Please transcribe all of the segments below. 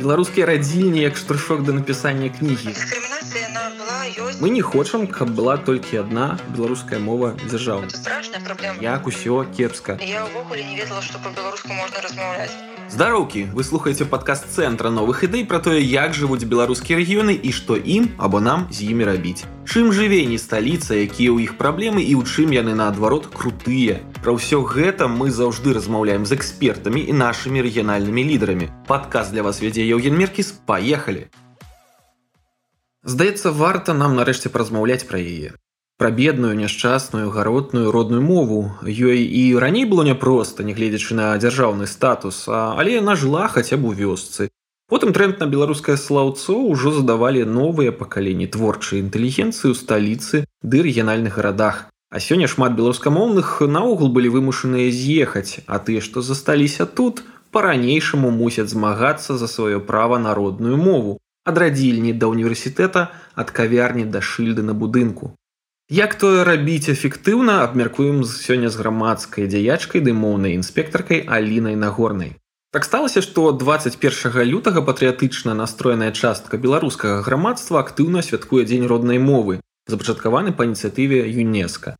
беларускія радзільні як штуршок да напісання кнігі мы не хочам каб была толькі одна беларуская мова дзяржаў як усё кепска. Я ўвогуле не ведала што по-беларуску можна размаўляць. Здароўкі! Вы слухаеце падкаст цэнтра новых ідэй пра тое як жывуць беларускія рэгіёны і што ім або нам з імі рабіць. Чым жыве не сталіца якія ў іх праблемы і ў чым яны наадварот крутыя. Пра ўсё гэта мы заўжды размаўляем з экспертамі і нашымі рэгіянальнымі лідарамі. Падказ для вас вядзе Еўген меркіс. Паехалі Здаецца, варта нам нарэшце празмаўляць пра яе. Пра бедную, няшчасную, гаротную родную мову. Ёй і раней было няпроста, нягледзячы на дзяржаўны статус, але яна жыла хаця б у вёсцы. Потым тренд на беларускае слаўцо ўжо задавалі новыя пакаленні творчай інтэлігенцыі ў сталіцы ды рэгіянальных гарадах. А сёння шмат беларускамоўных наогул былі вымушаныя з'ехаць, а тыя, што засталіся тут, па-ранейшаму мусяць змагацца за сваё права на родную мову ад радзільні да універсітэта ад кавярні да шыльды на будынку. Як тое рабіць эфектыўна абмяркуем сёння з грамадскай дзяячкай ды моўнай інспектаркай Алінай нагорнай. Так сталася, што 21 лютага патрыятычна настроеная частка беларускага грамадства актыўна святкуе дзень роднай мовы, запачаткаваны па ініцыятыве ЮНЕСКА.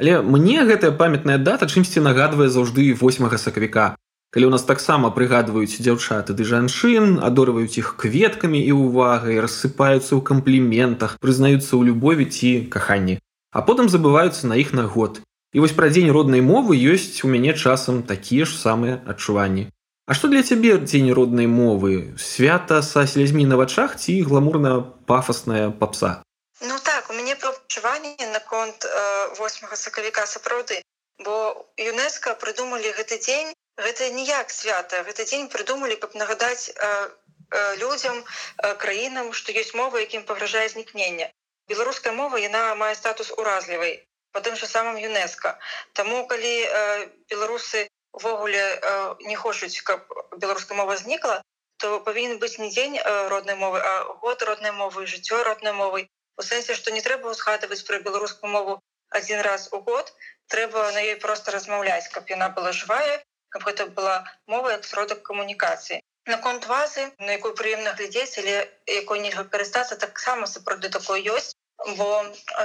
Але мне гэтая памятная дата чымсьці нагадвае заўжды 8 сакавіка, калі ў нас таксама прыгадваюць дзяўчаты ды жанчын адорваюць іх кветкамі і увагай рассыпаюцца ў кампліментах прызнаюцца ў любові ці каханні а потым забываюцца на іх на год. І вось пра дзень роднай мовы ёсць у мяне часам такія ж самыя адчуванні. А што для цябе дзень роднай мовы? Свята са слязьмі на вачах ці гламурна пафасная папса? Ну так у мяне прачуванне наконт э, 8 сакавіка сапраўды. Бо ЮНЕСКА прыдумалі гэты дзень гэта ніяк свята гэты дзень прыдумалі каб нагадаць э, э, людзям э, краінам што ёсць мова якім пагражае знікнення беларуская мова яна мае статус уразлівай по тым же самым юнеско. Таму калі э, беларусы увогуле э, не хочуць каб беларуская мова знікла то павінен быць не дзень э, роднай мовы а год роднай мовы жыццё роднай мовай у сэнсе што не трэба узгадваць пра беларускую мову один раз у год трэба на ёй просто размаўляць каб яна была жывая каб гэта была мова як сродак камунікацыі наконт вазы на якую прыемна глядзець але якой нельга карыстацца таксама сапраўды такое ёсць бо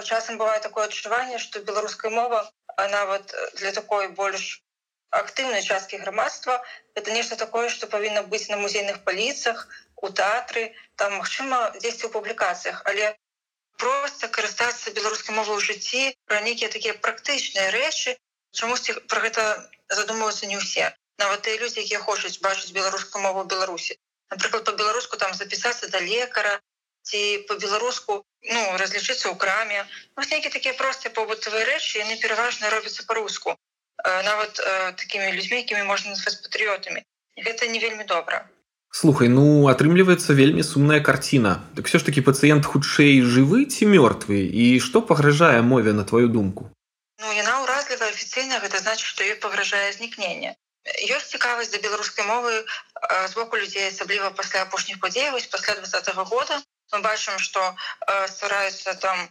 часам бывае такое адчуванне што беларуская мова нават для такой больш актыўнай часткі грамадства это нешта такое што павінна быць на музейных паліцах у тэатры там магчыма дзесьці ў публікацыях але просто карыстацца беларускай мовай у жыцці пра нейкія такія практычныя рэчы чамусьці про гэта задумваюцца не ўсе. Нават тыя людзі якія хочуць бачыць беларускую мову беларусі. Напрыклад по-беларуску там запісацца да лекара ці по-беларуску ну разлічыцца ў краме. Вось нейкі такія простыя побытавыя рэчы яны пераважна робяцца по-руску нават э, такімі людзьмі якімі можна назваць патрыётамі. Гэта не вельмі добра. Слухай ну атрымліваецца вельмі сумная карціна. Так все ж таки пацыент хутчэй жывы ці мёртвы? І што пагражае мове на твою думку Ну яна ўразлівая афіцыйна гэта значыць што ёй пагражае знікнення ёсць цікавасць да беларускай мовы з боку людзей асабліва пасля апошніх падзей вось пасля двадцатого года. Мы бачым што ствараюцца там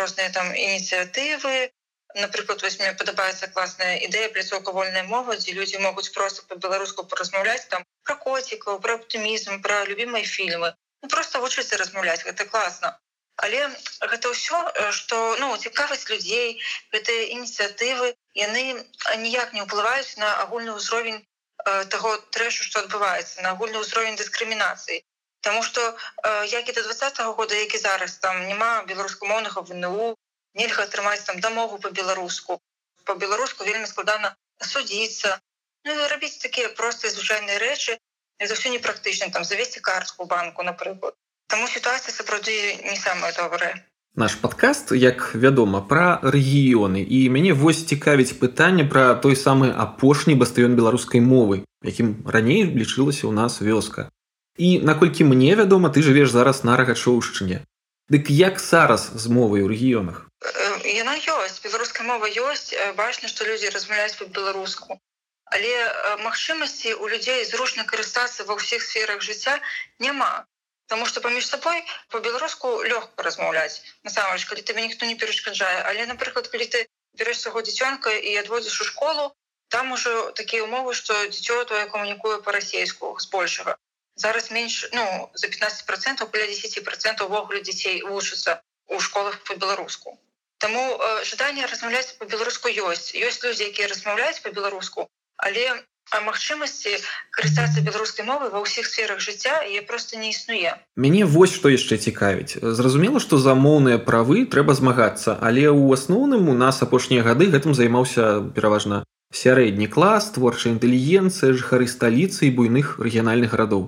розныя там ініцыятывы напрыклад вось мне падабаецца класная ідэя пляцоўка вольнай мовы дзе людзі могуць просто по-беларуску паразмаўляць там про коцікаў про аптымізм про любімыя фільмы ну, просто вучыцца размаўляць гэта класна але гэта ўсё э, ну цікавасць людзей гэтыя ініцыятывы яны ніяк не ўплываюць на агульны ўзровень э, того трэшу что адбываецца на агульны ўзровень дыскрымінацыі. Таму что э, як і до двадцатого года які зараз там няма беларускамоўнага вНУ нельга атрымаць там дамову по-беларуску по-беларуску вельмі складана судзіцца. Ну, рабіць такія простыя звычайныя рэчы это все непрактычна там завесці картку банку напрыклад Таму сітуацыя сапраўды не самая добрая. Наш падкаст, як вядома, пра рэгіёны і мяне вось цікавіць пытанне пра той самы апошні бастыён беларускай мовы, якім раней лічылася ў нас вёска. І наколькі мне вядома, ты жывеш зараз на рагачоўшчыне. Дык як зараз з мовай у рэгіёнах? Яна ёсць, беларуская мова ёсць, бачна, што людзі размаўляюць па-беларуску. Але магчымасці у людзей зручна карыстацца ва ўсіх сферах жыцця няма. Таму што паміж сабой по-беларуску лёгка размаўляць насамрэч калі тебе ніхто не перашкаджае але напрыклад калі ты берешь свого дзіцёнка і адводзіш у школу там ужо такія умовы што дзіцё твоё камунікуе по-расейску збольшага зараз менш ну за 15 процентов каля 10 процентов увогуле дзяцей вучацца у школах по-беларуску Таму э, жаданне размаўляць по-беларуску ёсць ёсць людзі якія размаўляюць по-беларуску але магчымасці карыстацца беларускай мовы ва ўсіх сферах жыцця я просто не існуе мяне вось што яшчэ цікавіць. Зразумела што за моўныя правы трэба змагацца але ў асноўным у нас апошнія гады гэтым займаўся пераважна сярэдні клас творчая інтэлігенцыя жыхары сталіцы і буйных рэгіянальных гарадоў.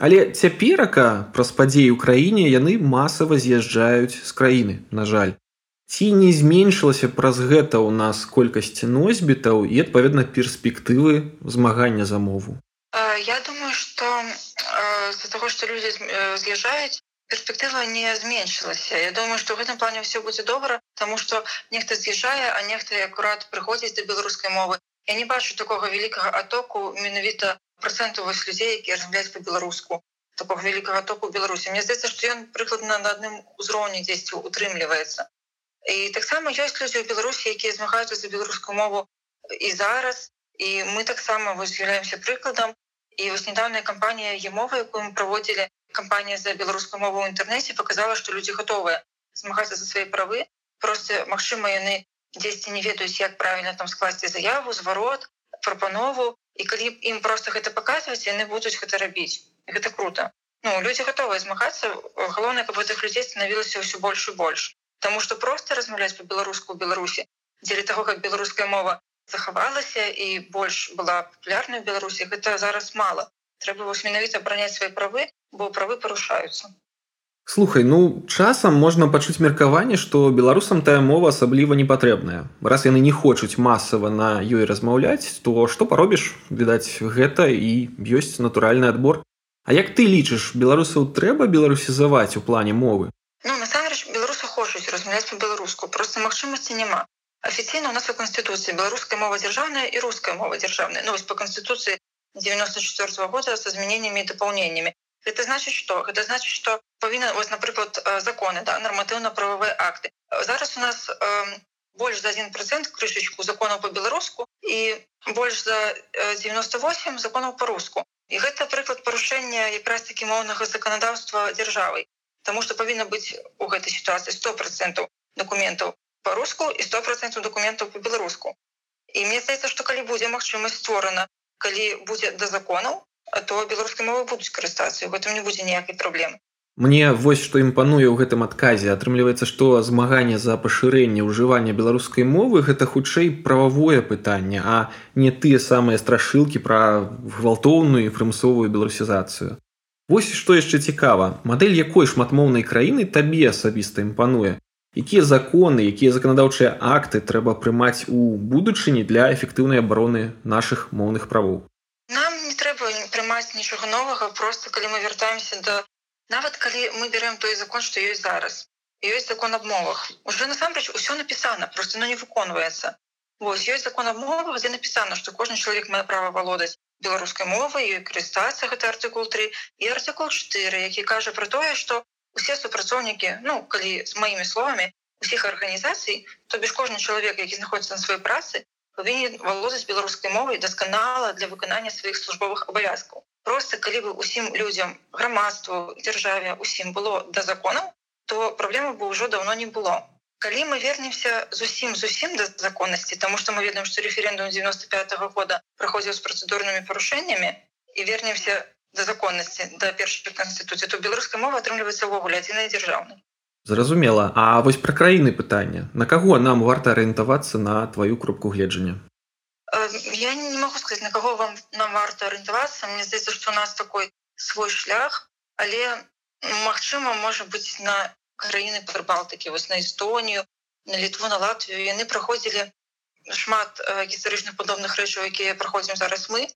Але цяперака праз падзеі ў краіне яны масава з'язджаюць з краіны на жаль ці не зменшылася праз гэта ў нас колькасць носьбітаў і адпаведна перспектывы змагання за мову? Я думаю что з-за того что люди з'язджаюць перспектыва не зменшылася Я думаю что в гэтым плане все будзе добра тому что нехта з'язджае а нехта акурат прыходзіць да беларускай мовы. Я не бачу такого вялікага атоку менавіта проценту вось людзей які размляць по-беларуску такого вялікага току беларусі Мне здаецца что ён прыкладна на адным узроўні дзесьці утрымліваецца і таксама ёсць людзі ў беларусі якія змагаюцца за беларускую мову і зараз. І мы таксама вось з'яўляемся прыкладам і вось недавняя кампанія емова якую мы праводзілі кампанія за беларускую мову ў інтэрнэце показала што людзі гатовыя змагацца за свае правы просто магчыма яны дзесьці не ведаюць як правильно там скласці заяву зварот прапанову і калі ім просто гэта паказваць яны будуць гэта рабіць гэта круто. Ну людзі гатовыя змагацца галоўнае каб гэтых людзей станавілася ўсё больш і больш Таму што проста размаўляць па-беларуску ў Беларусі дзеля таго, как беларуская мова захавалася і больш была папулярная ў Беларусі, гэта зараз мала. Трэба вось менавіта абраняць свае правы, бо правы парушаюцца. Слухай, ну часам можна пачуць меркаванне, што беларусам тая мова асабліва не патрэбная. Раз яны не хочуць масава на ёй размаўляць, то што паробіш, відаць, гэта і ёсць натуральны адбор. А як ты лічыш, беларусаў трэба беларусізаваць у плане мовы? Ну, размаўляць по-беларуску просто магчымасці няма афіцыйна у нас у канстытуцыі беларуская мова дзяржаўная і руская мова дзяржаўная ну, по канстытуцыі 94 -го года со змяненнями і дапаўненнями это значит что это значит что павінна вось напрыклад законы да нарматыўна-правовыя акты зараз у нас э, больш за один процент крышечку законаў по-беларуску і больш за 98 законаў по-руску і гэта прыклад парушэння якраз таки моўнага заканадаўства дзяржавай Таму што павінна быць у гэтай сітуацыі 100 процентаў документаў по-руску і 100 процентаў документаў по-беларуску. І мне здаецца, што калі будзе магчымасць створана, калі будзе да законаў, то беларускай мовы будуць карыстацца, у гэтым не будзе ніякай праблемы. Мне вось што імпануе ў гэтым адказе атрымліваецца што змаганне за пашырэнне ўжывання беларускай мовы гэта хутчэй прававое пытанне а не тыя самыя страшылкі пра гвалтоўную і прымусовую беларусізацыю Вось што яшчэ цікава. Мадэль якой шматмоўнай краіны табе асабіста імпануе? Якія законы якія заканадаўчыя акты трэба прымаць у будучыні для эфектыўнай абароны нашых моўных правоў? Нам не трэба прымаць нічога новага просто калі мы вяртаемся да нават калі мы берем той закон што ёсць зараз. Ёсць закон аб мовах. Уже насамрэч усё напісана просто но не выконваецца Вось ёсць закон мовах дзе напісана што кожны чалавек мае права валодаць беларускай мовы і карыстацца гэта артыкул 3 і артыкул 4 які кажа про тое что усе супрацоўнікі ну калі з маімі словамі усіх арганізацый то бишь кожны чалавек які знаходіцца на сваёй працы павінен валодаць беларускай мовай дасканала для выканання сваіх службовых абавязкаў просто калі бы усім людзям грамадству дзяржаве усім было да законаў то праблема бы ўжо давно не было калі мы вернемся зусім зусім да законнасці тому что мы ведаем что референдум 95 -го года праходзіў з працэдурнымі парушэннямі і вернемся да законнасці да першай канстытуцыі то беларуская мова атрымліваецца ўвогуле адзіная дзяржаўна зразумела. А вось пра краіны пытання на каго нам варта арыентавацца на твою кропку гледжання? Я не могу сказать на кого вам нам варта арыентавацца. Мне здаецца что у нас такой свой шлях але магчыма можа быть на краіны прыбалтыкі вось на Эстонію на літву на Латвію. Яны праходзілі шмат гістарычных падобных рэчаў якія праходзім зараз мы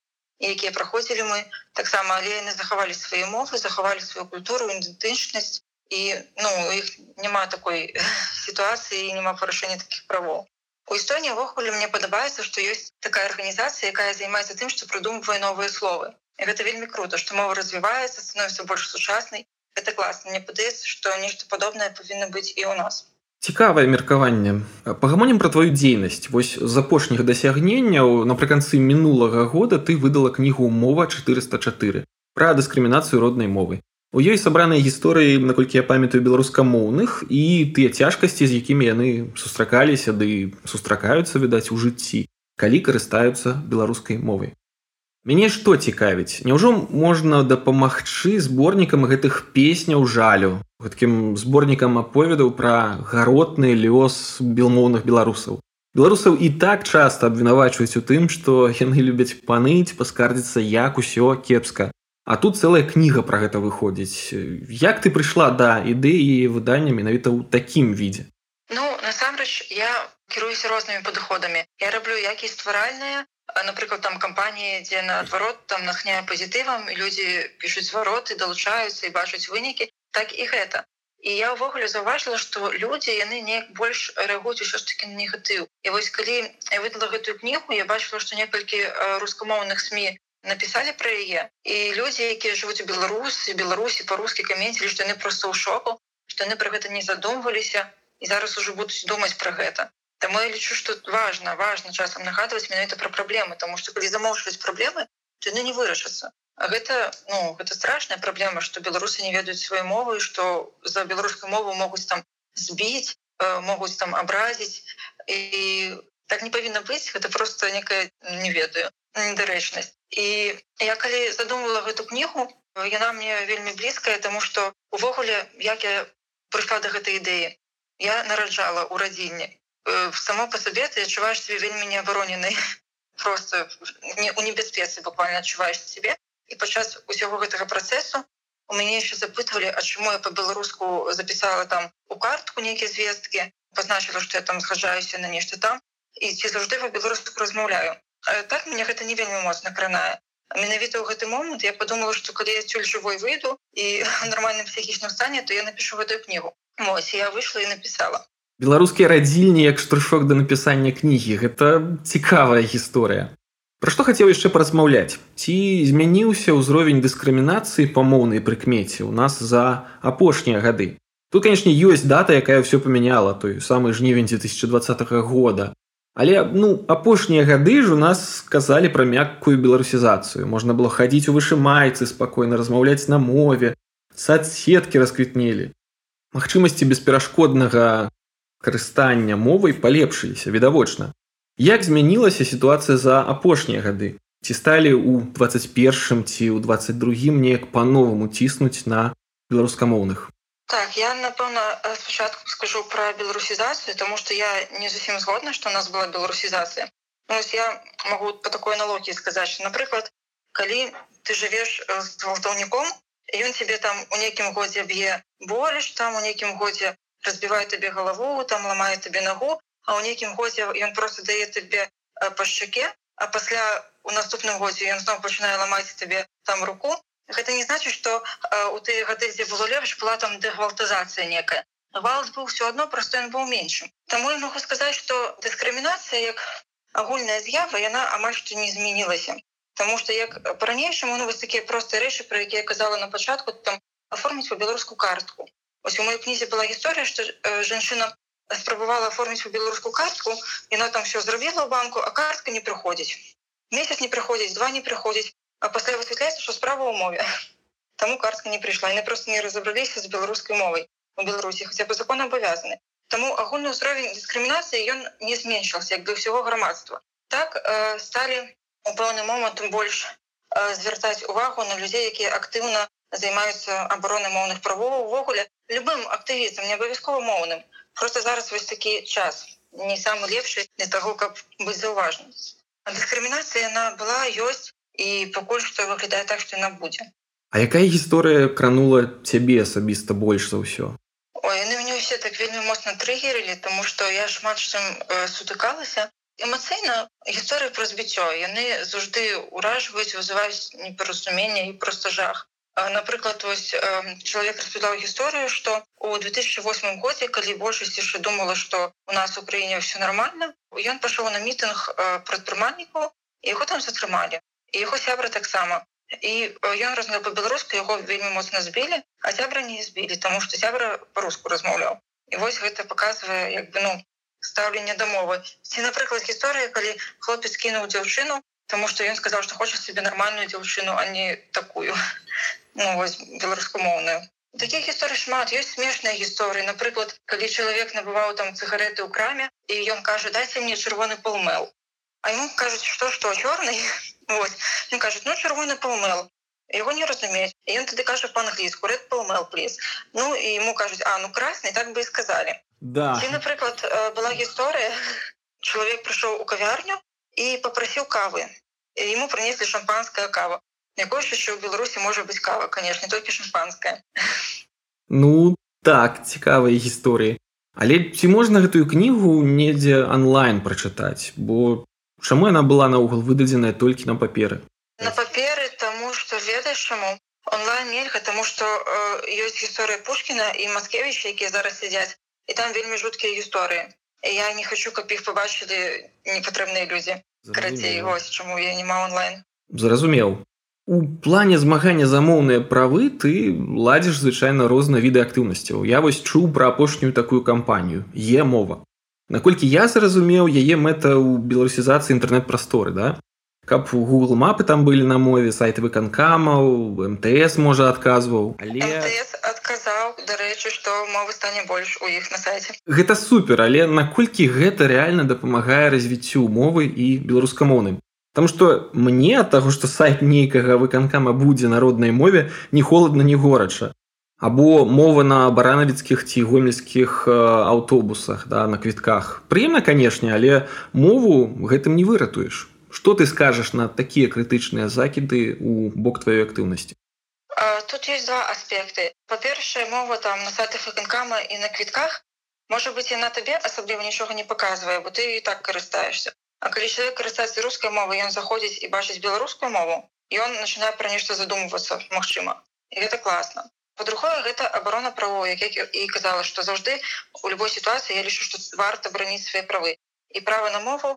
якія праходзілі мы таксама але яны захавалі свае мовы захавалі сваю культуру ідэнтычнасць і ну іх няма такой сітуацыі няма парушэння таких правоў у Эстоніі ввогуле мне падабаецца што ёсць такая арганізацыя якая займаецца тым што прыдумвае новыя словы і гэта вельмі круто што мова развіваецца становіцца больш сучаснай это классно. Мне падаецца что нешта падобнае павінна быць і у нас. Цікавае меркаванне. Пагамонім пра твою дзейнасць. Вось з апошніх дасягненняў напрыканцы мінулага года ты выдала кнігу мова 404 пра дыскрымінацыю роднай мовы. У ёй сабраныя гісторыі наколькі я памятаю беларускамоўных і тыя цяжкасці з якімі яны сустракаліся ды сустракаюцца відаць у жыцці калі карыстаюцца беларускай мовай мяне што цікавіць няўжо можна дапамагчы зборнікам гэтых песняў жалю гэткім зборнікам аповедаў пра гаротны лёс белмоўных беларусаў беларусаў і так часта абвінавачваюць у тым што яны любяць паныць паскардзіцца як усё кепска А тут целая кніга пра гэта выходзіць. Як ты прыйшла да ідэі выдання менавіта ў такім відзе? Ну насамрэч я кіруюся рознымі падыходамі. Я раблю як і стваральныя, напрыклад там кампаніі, дзе наадварот там нахняе пазітывам людзі пішуць звароты, далучаюцца і бачаць вынікі, так і гэта. І я ўвогуле заўважыла, што людзі яны неяк больш рэагуюць усё ж таки на негатыў. І вось калі я выдала гэтую кнігу, я бачыла, што некалькі рускамоўных сМ написали про яе і люди якія жывуць у беларусі беларусі по-рускі каменцілі што яны просто ў шоку што яны про гэта не задумваліся і зараз уже будуць думаць про гэта Таму я лічу что важно важно часам нагадваць менавіта про праблемы тому что калі замоўчваць праблемы то яны не вырашацца А гэта ну гэта страшная праблема что беларусы не ведаюць сваю мову что за беларускую мову могуць там збіць э, могуць там абразіць і так не павінна быць гэта просто некая не ведаю недарэчнасць і я калі задумала гэту кнігу яна мне вельмі блізкая тому что увогуле як я прыйшла до гэтай ідэі я нараджала у радзільні само по сабе ты адчуваеш себе вельмі неабароненай просто не у небяспецы буквально адчуваеш себе. І падчас усяго гэтага працэсу у мяне еще запытвалі А чаму я по-беларуску записала там у картку нейкія звесткі пазначыла что я там згаджаюся на нешта там. І ці заўжды по-беларуску размаўляю так мне гэта не вельмі моцна кранае менавіта ў гэты момант я подумала что калі я цюль жывой выйду і нормальным псіхічным стане то я напишу гэтую кнігу Мось я выйшла і написала беларускія радзільні як штуршок да напісання кнігі. Гэта цікавая гісторыя. Пра што хацеў яшчэ паразмаўляць? Ці змяніўся ўзровень дыскрымінацыі па моўнай прыкмеце у нас за апошнія гады? Тут канешне ёсць дата якая ўсё памяняла той самы жнівень 2020 года. Але ну апошнія гады ж у нас сказалі пра мяккую беларусізацыю. можна было хадзіць у вышымайцы, спакойна размаўляць на мове, садсеткі расквітнелі. Магчымасці бесперашкоднага карыстання мовай палепшыліся відавочна. Як змянілася сітуацыя за апошнія гады? Ці сталі ў 21 ці ў 22 неяк па-новаму ціснуць на беларускамоўных? Так, я напэўна спачатку скажу про беларусізацыю тому что я не зусім згодна что у нас была беларусізацыя ну, я могу по такой аналогіі сказаць напрыклад калі ты жывеш з гвалтаўніком ён тебе там у нейкім годзе б'е болеш там у нейкім годзе разбівае табе галаву там ламае табе нагу а ў нейкім годзе ён просто дае табе па шчаке а пасля у наступным годзе ён зноў пачынае ламаць табе там руку. Гэта не значит что э, у ты гады дзе было лепш была там дэгвалтызацыя некая. Гвалт быў все одно просто ён быў меншым Таму я могу сказаць что дыскрымінацыя як агульная з'ява яна амаль што не змянілася Таму что як по-ранейшаму ну вось такія простыя рэчы про якія казала на пачатку там оформіць у беларускую картку ось у моей кнізе была гісторыя что э, жанчына спрабавала оформіць у беларускую картку яна там все зрабіла ў банку а картка не прыходзіць месяц не прыходзіць два не прыходзіць А пасля высвятляецца, што справа ў мове. Таму картка не прыйшла яны просто не разабраліся з беларускай мовай у Беларусі хаця бы закон абавязаны. Таму агульны ўзровень дыскрымінацыі ён не зменшыўся як бы ўсяго грамадства. Так э, сталі у пэўны момант больш э, звяртаць увагу на людзей, якія актыўна займаюцца абаронай моўных правоў увогуле любым актывістам не абавязкова моўным. Просто зараз вось такі час. Не самы лепшы для таго, каб быць заўважным. Дыскрымінацыя яна была ёсць і пакуль што выглядае так што яна будзе А якая гісторыя кранула цябе асабіста больш за ўсё Ой, яны мяне ўсе так вельмі моцна трыгерылі тому што я шмат чым сутыкалася эмацыйна гісторыі пра збіццё яны заўжды ўражваюць вызываюць непаразумення і просто жах напрыклад вось чалавек распытаў гісторыю што у 2008 годзе калі большасць яшчэ думала што у нас у краіне ўсё нормально. Ён пашоў на мітынг прадпрымальнікаў яго там затрымалі яго сябра таксама і ён размяў по-беларуску яго вельмі моцна збілі а сябра не збілі тому что сябра по-руску размаўляў і вось гэта показывае як бы ну стаўленне дамовы ці напрыклад гісторыя калі хлопец кінуў дзяўчыну тому что ён сказал что хочет себе нормальную дзяўчыну а не такую ну, беларускамоўную таких гісторый шмат. Есть смешныя гісторыі напрыклад калі чалавек набываў там цыгареты ў краме і ён кажа дайце мне чырвоны полмел а ему кажуць что что чорный он кажет ну чырвоны полмел его не разумець і ён тады кажа по-англійску red полмел плиз ну і ему кажуць а ну красный так бы і сказали. Да. Ці, напрыклад была гісторыя чалавек прыйшоў у кавярню і попрасіў кавы. Ему принесли шампанская кава. Якое еще ў беларусі можа быть кава конечно толькі шампанская ну так цікавыя гісторыі. Але ці можна гэтую кнігу недзе онлайн прачытаць? Бо чаму яна была наогул выдадзеная толькі на паперы? На паперы тому что ведаеш чаму онлайн нельга тому что э, ёсць гісторыя пушкіна і маскевич якія зараз сядзяць і там вельмі жуткія гісторыі я не хочу каб іх побачылі непатрэбныя людзі карацей вось чаму я не ма онлайн зразумеў У плане змагання за моўныя правы ты ладзіш звычайна розныя віды актыўнасцяў. Я вось чуў пра апошнюю такую кампанію е мова. Наколькі я зразумеў яе мэта ў беларусізацыі інтэрнэт-прасторы да? каб у Google мапы там былі на мове сайты выканкамаў МТС можа адказваў але адказаў дарэчы што мовы стане больш у іх на сайце Гэта супер але наколькі гэта рэальна дапамагае развіццю мовы і беларускамоўным Там што мне ад таго, што сайт нейкага выканкама будзе народнай мове не холодна не горача. Або мова на баранавіцкіх ці гомельскіх аўтобусах да, на квітках. Прыемна, канешне, але мову гэтым не выратуеш. Што ты скажаш на такія крытычныя закіды ў бок тваёй актыўнасці? Тут есть два аспекты. Па-першае, мова там на сайтах выканкама і на квітках. Можа быць, яна табе асабліва нічога не паказвае, бо ты і так карыстаешься. А калі чалавек карыстаецца рускай мовы ён заходзіць і бачыць беларускую мову ён начинае пра нешта задумвацца магчыма і гэта класна по-другое гэта абарона правоў як і казала што заўжды у любой сітуацыі я лічу што варта браніць свае правы і права на мову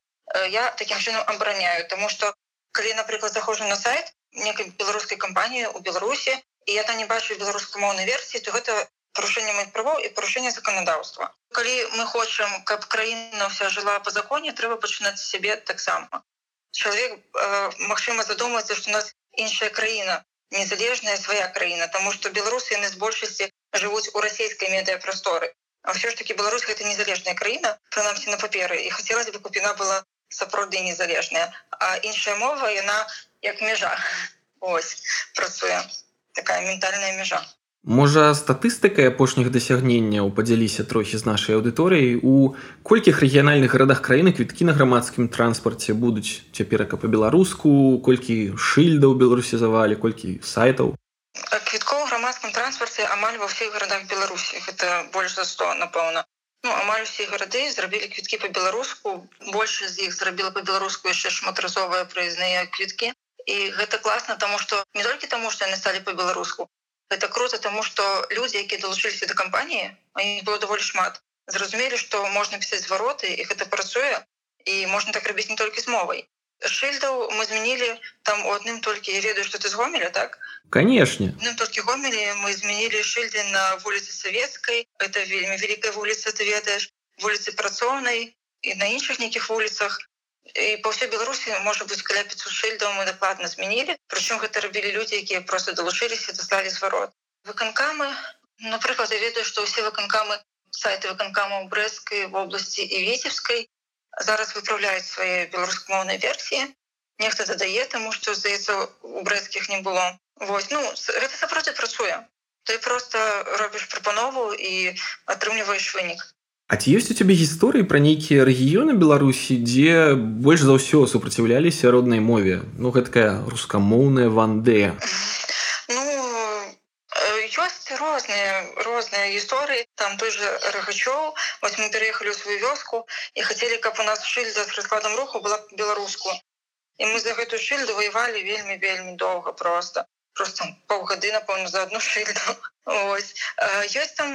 я таким чынам абараняю тому что калі напрыклад заходжу на сайт некай беларускай кампаніі у беларусі і я там не бачу беларускамоўнай версіі то гэта парушэнне моих правоў і парушэнне законодаўства калі мы хочам каб краіна вся жыла по законе трэба пачынаць сябе таксама. Чалавек э, Мачыма задумаецца што у нас іншая краіна незалежная свая краіна тому что беларусы яны з большасці жывуць у расійскай медыяпрасторы. А все ж таки Беларусь гэта незалежная краіна прынамсі на паперы і хацелася бы купіна была сапраўды незалежная. А іншая мова яна як межа ось працуе такая ментальная межа. Можа, статыстыкай апошніх дасягненняў падзяліся трохі з нашай аўдыторыяй. У колькіх рэгіянальных гарадах краіны квіткі на грамадскім транспарце будуць? Цяперака па-беларуску, колькі шыльдаў беларусізавалі, колькі сайтаў. Квіткоў грамадскім транспарце амаль ва ўсіх гарадах Беларусі. Гэта больш за 100 напэўна. Ну, амаль усе гарады зрабілі квіткі па-беларуску. Больш з іх зрабіла па-беларуску яшчэ шматразовыя праязныя квіткі і гэта класна таму што не толькі таму што яны сталі па-беларуску это круто тому что люди якія долучыліся до кампаніі было даволі шмат. Зразумелі что можна пісаць вароты их это працуе і можна так рабіць не толькі з мовай шыльдаў мы змянілі там у адным толькі я ведаю что ты з гомеля так? Канешне толькі гомелі мы змянілі шыльды на вуліцы савецкай это вельмі вялікая вуліца ты ведаеш вуліцы працоўнай і на іншых нейкіх вуліцах і па ўсёй беларусі можа быць каля 500 шыльдаў мы дакладна змянілі прычым гэта рабілі людзі якія просто далучыліся даслалі зварот выканкамы напрыклад я ведаю што ўсе выканкамы сайты выканкамаў брэскай вобласці і віцебскай зараз выпраўляюць свае беларускамоўнай версіі нехта дадае таму што здаецца у брэцкіх не было. Вось ну гэта сапраўды працуе ты просто робіш прапанову і атрымліваеш вынік А ці ёсць у цябе гісторыі пра нейкія рэгіёны Беларусі, дзе больш за ўсё супраціўляліся роднай мове. Ну гэткая рускамоўная вандея. Ну ёсць розныя розныя гісторыі там той же рагачоў вось мы пераехалі ў сваю вёску і хацелі каб у нас шыльда з раскладам руху была беларуску і мы за гэтую шыльду ваявалі вельмі вельмі доўга просто просто паўгады напэўна за одну шыльду ёсць там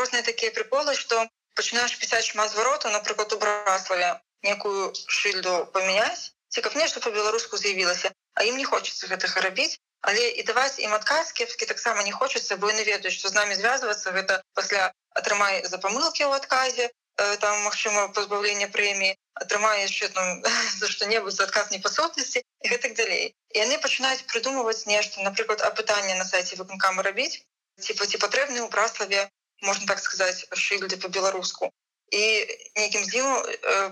розныя такія приколы што пачынаеш пісаць шмат звароту напрыклад у браславе некую шыльду памяняць ці каб нешта по-беларуску з'явілася а ім не хочется гэтага рабіць але і даваць ім адказ кепскі таксама не хочацца бо не ведаюць што з намі звязвацца гэта пасля атрымай за памылкі ў адказе там магчыма пазбаўлення прэміі атрымае яшчэ там за што-небудзь адказ непасотнасці і гэтак далей і яны пачынаюць прыдумваць нешта напрыклад апытанне на сайце выканкамы рабіць типа ці патрэбны ў браславе можна так сказаць шыльды по-беларуску і нейкім дзіву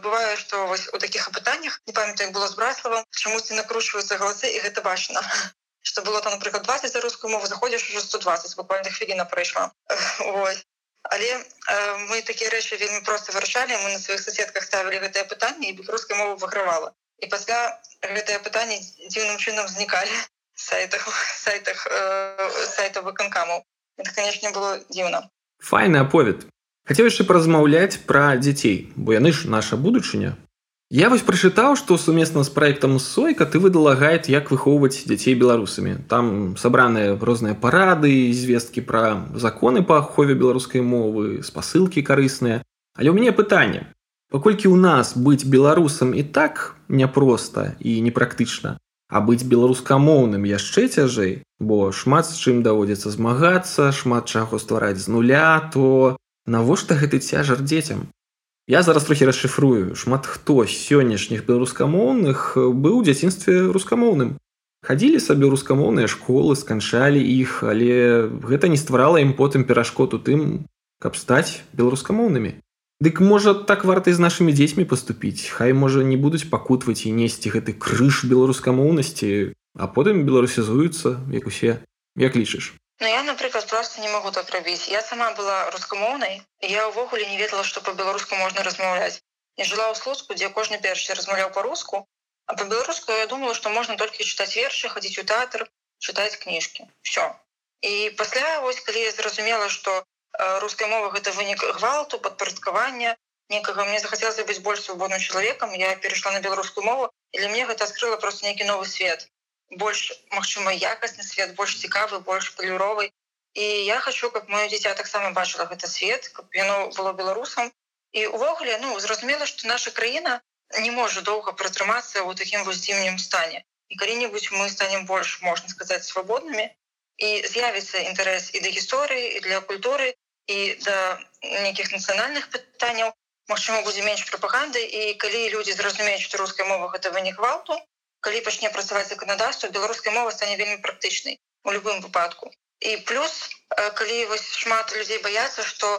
бывае што вось у такіх апытаннях не памятаю было з браславам чамусьці накручваюцца галасы і гэта бачна что было там напрыклад 20 за рускую мову заходишь уже 120 буквально хвіліна прайшла але э, мы такія рэчы вельмі просто вырашалі мы на сваіх соседках ставілі гэтае пытанне і беларускай мову выгравала. І пасля гэтае пытанне дзіўным чынам знікалі сайтах сайтах э, сайта выканкаму это конечно было дзіўна файны аповед хацеў яшчэ паразмаўляць пра дзяцей бо яны ж наша будучыня Я вось прачытаў, што сумесна з праектам сойка ты выдала гайд, як выхоўваць дзяцей беларусамі. Там сабраныя розныя парады, звесткі пра законы па ахове беларускай мовы, спасылкі карысныя. Але ў мяне пытанне. Паколькі ў нас быць беларусам і так няпроста і непрактычна, а быць беларускамоўным яшчэ цяжэй, бо шмат з чым даводзіцца змагацца, шмат чаго ствараць з нуля, то навошта гэты цяжар дзецям? Я зараз трохі расшыфрую. Шмат хто з сённяшніх беларускамоўных быў у дзяцінстве рускамоўным. Хадзілі сабе рускамоўныя школы сканчалі іх але гэта не стварала ім потым перашкод у тым каб стаць беларускамоўнымі. Дык можа так варта з нашымі дзецьмі паступіць? Хай можа не будуць пакутваць і несці гэты крыж беларускамоўнасці а потым беларусізуюцца як усе як лічыш. Ну я напрыклад просто не могу так рабіць. Я сама была рускамоўнай я ўвогуле не ведала што по-беларуску можна размаўляць. Я жыла ў слуцку дзе кожны першы размаўляў по-руску а по-беларуску я думала што можна толькі чытаць вершы хадзіць у тэатр чытаць кніжкі. Все і пасля вось калі я зразумела што руская мова гэта вынік гвалту падпарадкавання некага мне захацелася быць больш свабодным чалавекам я перайшла на беларускую мову і для мне гэта адкрыла просто нейкі новы свет больш магчыма якасны свет больш цікавы больш палюровы і я хочу каб моё дзіця таксама бачыла гэта свет каб яно было беларусам і увогуле ну зразумела что наша краіна не можа доўга пратрымацца ў такім вось дзімнім стане і калі-небудзь мы станем больш можна сказаць свабоднымі і з'явіцца інтарэс і да гісторыі і для культуры і да нейкіх нацыянальных пытанняў Мачыма будзе менш прапаганды. І калі людзі зразумеюць што руская мова гэта вынік гвалту калі пачне працаваць заканадаўства беларуская мова стане вельмі практычнай у любым выпадку і плюс калі вось шмат людзей баяцца што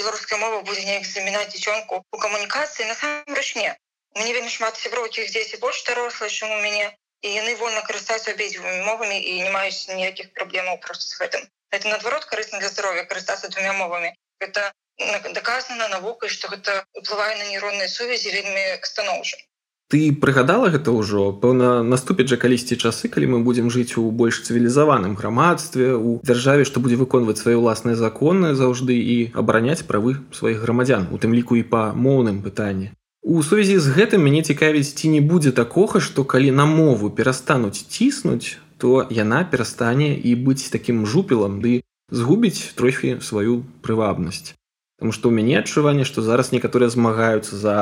беларуская мова будзе неяк замінаць дзіцёнку у камунікацыі насамрэч не мне вельмі шмат сяброўкіх дзеці больш дарослыя чым у мяне і яны вольна карыстаюцца абедзвымі мовамі і не маюць ніякіх праблемаў просто з гэтым это наадварот карысна для здароўя карыстацца двумя мовамі это даказана навукай што гэта уплывае на нейронныя сувязі вельмі станоўча Ты прыгадала гэта ўжо? Пэўна наступяць жа калісьці часы калі мы будзем жыць у больш цывілізаваным грамадстве у дзяржаве што будзе выконваць свае ўласныя законы заўжды і абараняць правы сваіх грамадзян у тым ліку і па моўным пытанні. У сувязі з гэтым мяне цікавіць ці не будзе такога што калі на мову перастануць ціснуць то яна перастане і быць такім жупелам ды згубіць трохі сваю прывабнасць. Таму што ў мяне адчуванне што зараз некаторыя змагаюцца за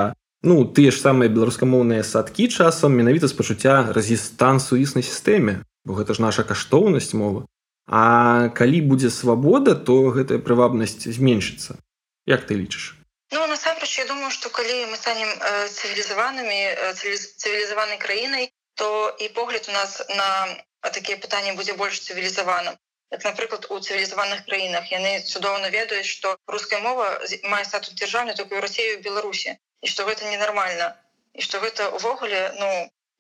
ну тыя ж самыя беларускамоўныя садкі часам менавіта з пачуцця разістансу існай сістэме бо гэта ж наша каштоўнасць мова. А калі будзе свабода то гэтая прывабнасць зменшыцца. Як ты лічыш? Ну, насамрэч я думаю что калі мы станем э, цывілізаванымі э, цывілізаванай краінай то і погляд у нас на такія пытанні будзе больш цывілізаваным. Напрыклад у цывілізаваных краінах яны цудоўна ведаюць што руская мова мае статус дзяржаўны только ў рассею беларусі і что гэта ненармальна і что гэта увогуле ну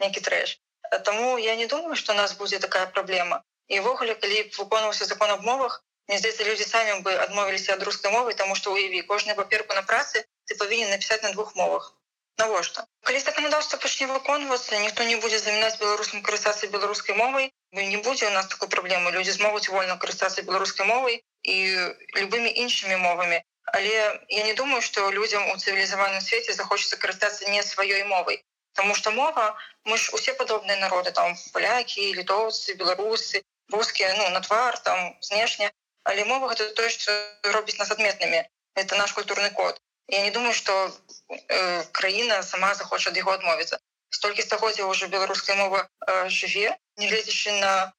нейкі трэш. Таму я не думаю что у нас будзе такая праблема івогуле калі выконваўся закон аб мовах мне здаецца люди самі бы адмовіліся ад рускай мовы тому что уяві кожную паперку на працы ты павінен написать на двух мовах. Навошта калі законодаўства пачне выконвацца ніхто не будзе замінаць беларускім карыстацца беларускай мовай не будзе у нас такой праблемы люди змогуць вольна карыстацца беларускай мовай і любымі іншымі мовамі але я не думаю что людям у цывілізаваным свеце захочется карыстацца не сваёй мовай потому что мова мы ж усе падобныя народы там палякі літоўцы беларусы рускія ну на твар там знешне але мова гэта тое что робіць нас адметнымі это наш культурны код. Я не думаю что э, краіна сама захоча ад яго адмовіцца столькі стагоддзя уже беларуская мова э, жыве не гледзячы на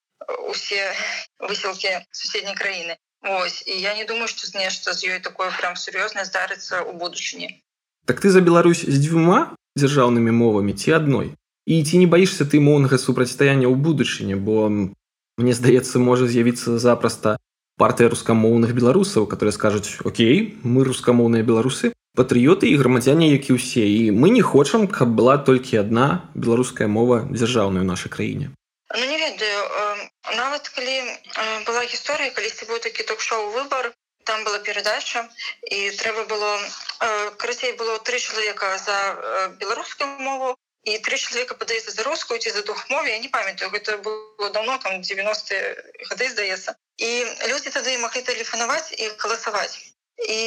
усе высілкі суседняй краіны Ось і я не думаю што нешта з ёй такое прям сур'ёзнае здарыцца ў будучыні так ты за Беларусь з дзвюма дзяржаўнымі мовамі ці адной і ці не баішся ты моўнага супрацьстаяння ў будучыні бо мне здаецца можа з'явіцца запроста партыя рускамоўных беларусаў которые скажуць Окей мы рускамоўныя беларусы патрыёты і грамадзяне які ўсе і мы не хочам каб была толькі адна беларуская мова дзяржаўная ў нашай краіне Ну не ведаю нават калі была гісторыя калісьці быў такі ток-шоу выбор там была перадача і трэба было карацей было тры чалавека за беларускую мову і тры чалавека падаецца за рускую ці за двухмове я не памятаю гэта было давно там 90 гады здаецца і людзі тады маглі тэлефанаваць і галасаваць і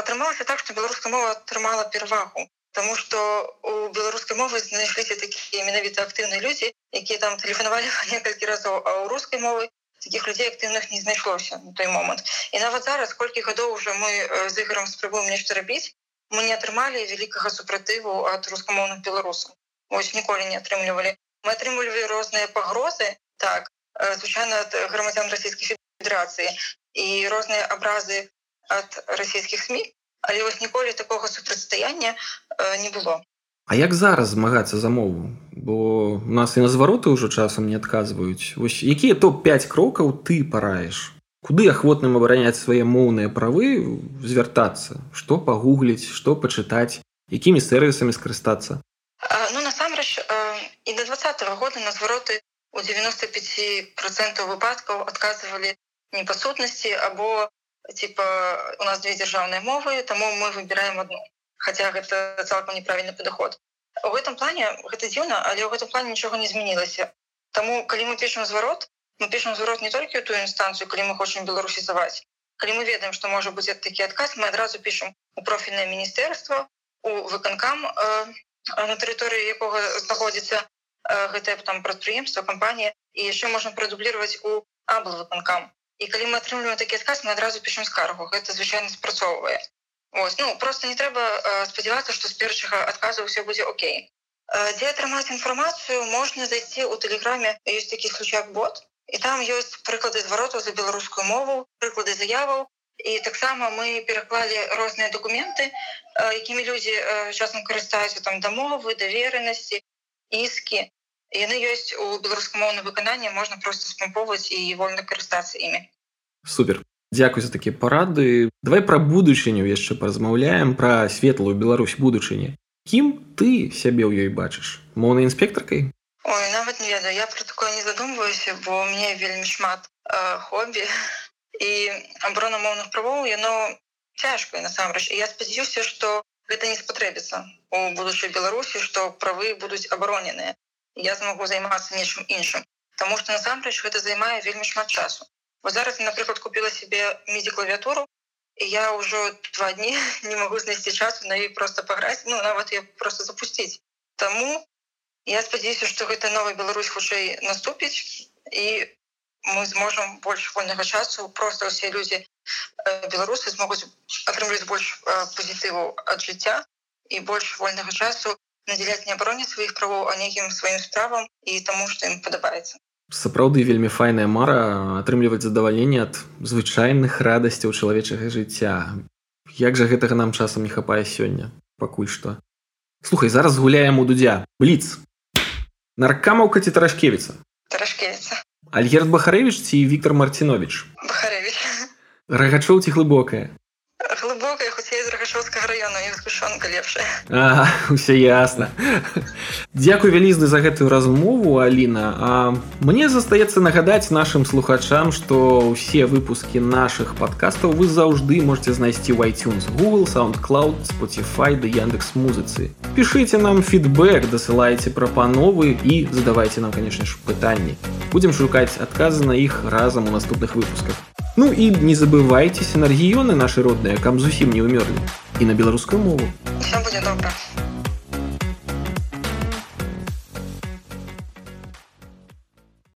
атрымалася так што беларуская мова атрымала перавагу Таму што у беларускай мовы знайшліся такія менавіта актыўныя людзі, якія там тэлефанавалі некалькі разоў, а ў рускай мовы такіх людзей актыўных не знайшлося на той момант. І нават зараз колькі гадоў уже мы з іграм спрабуем нешта рабіць, мы не атрымалі вялікага супратыву ад рускамоўных беларусаў. Вось ніколі не атрымлівалі. Мы атрымлівалі розныя пагрозы так звычайна ад грамадзян расійскай федэрацыі і розныя абразы ад расійскіх СМ але вось ніколі такога супрацьстаяння не было. А як зараз змагацца за мову? Бо у нас і на звароты ўжо часам не адказваюць. Вось якія топ-5 крокаў ты параеш? Куды ахвотным абараняць свае моўныя правы звяртацца? Што пагугліць што пачытаць? Якімі сервісамі скарыстацца? Ну насамрэч і до два -го года на звароты у 95 процентаў выпадкаў адказвалі непасутнасці або типа у нас две дзяржаўныя мовы тому мы выбираем одну. Хотя гэта цалкам неправільны падыход у гэтым плане гэта дзіўна але ў гэтым плане нічога не змянілася Таму калі мы пішем зварот мы пішем зварот не толькі ту інстанцыю калі мы хочам беларусізаваць калі мы ведаем што можа быць такі адказ мы адразу пішем у профільнае міністэрства у выканкам э, на тэрыторыі якога знаходзіцца э, гэтае там прадпрыемства кампанія і яшчэ можна прадубліваць у абл выканкам і калі мы атрымліваем такі адказ мы адразу пішем скаргу. Гэта звычайна спрацоўвае Ось, ну просто не трэба э, спадзявацца што з першага адказу ўсё будзе Окей. Дзе атрымаць інфармацыю можна зайсці у тэлеграме ёсць такі случак бот і там ёсць прыклады звароту за беларускую мову прыклады заяваў і таксама мы пераклалі розныя документы якімі людзі часам карыстаюцца там дамовы даверенасці іски яны ёсць у беларускамоўным выкананні можна просто спамповаць і вольна карыстацца імі супер. Дякую за такія парады. Давай пра будучыню яшчэ паразмаўляем пра светлую Беларусь будучыні кім ты сябе ў ёй бачыш моўнай інспектаркай Ой, нават не ведаю я про такое не задумваюся бо мне вельмі шмат э, хобі і аброна моўных правоў яно цяжкае насамрэч я спадзяюся што гэта не спатрэбіцца у будучай беларусі што правы будуць абароненыя я змогу займацца нечым іншым Таму что насамрэч гэта займае вельмі шмат часу. Бо зараз напрыклад купила себе мідзі клавіатуру і я ўжо два дні не могу знайсці часу на і просто паграць ну нават я просто запусціць Таму я спадзяюся что гэта новый Беларусь хутчэй наступіць і мы зможам больш вольнага часу. Просто ўсе людзі беларусы змогуць атрымліваць больш пазітыву ад жыцця і больш вольнага часу надзяляць не абароне сваіх правоў а нейкім сваім справам і таму што ім падабаецца сапраўды вельмі файная мара атрымліваць задавальненне ад звычайных радасцяў чалавечага жыцця. Як жа гэтага нам часам не хапае сёння? Пакуль што. Слухай зараз гуляем у дудзя. Бліц. Наркамаўка ці тарашкевіца? Тарашкевіца. Альгерт бахарэвіч ці Віктор марцінович рагачоў ці глыбокая глыбокая хутчэй з рагашоўскага згушонка лепшая. Ага, усе ясна Дякую вялізны за гэтую размову Аліна. А мне застаецца нагадаць нашим слухачам што ўсе выпускі наших подкастаў вы заўжды можете знайсці в iTunes Google soundcloud Spotify да Яндекс музыцы. Пішыце нам фідбэк дасылайце прапановы і задавайте нам конечно ж пытанні. Будем шукаць адказы на іх разам у наступных выпусках Ну і не забывайцеся на рэгіёны нашы родныя, кам зусім не ўмёрлі і на беларускую мову. Все будзе добра.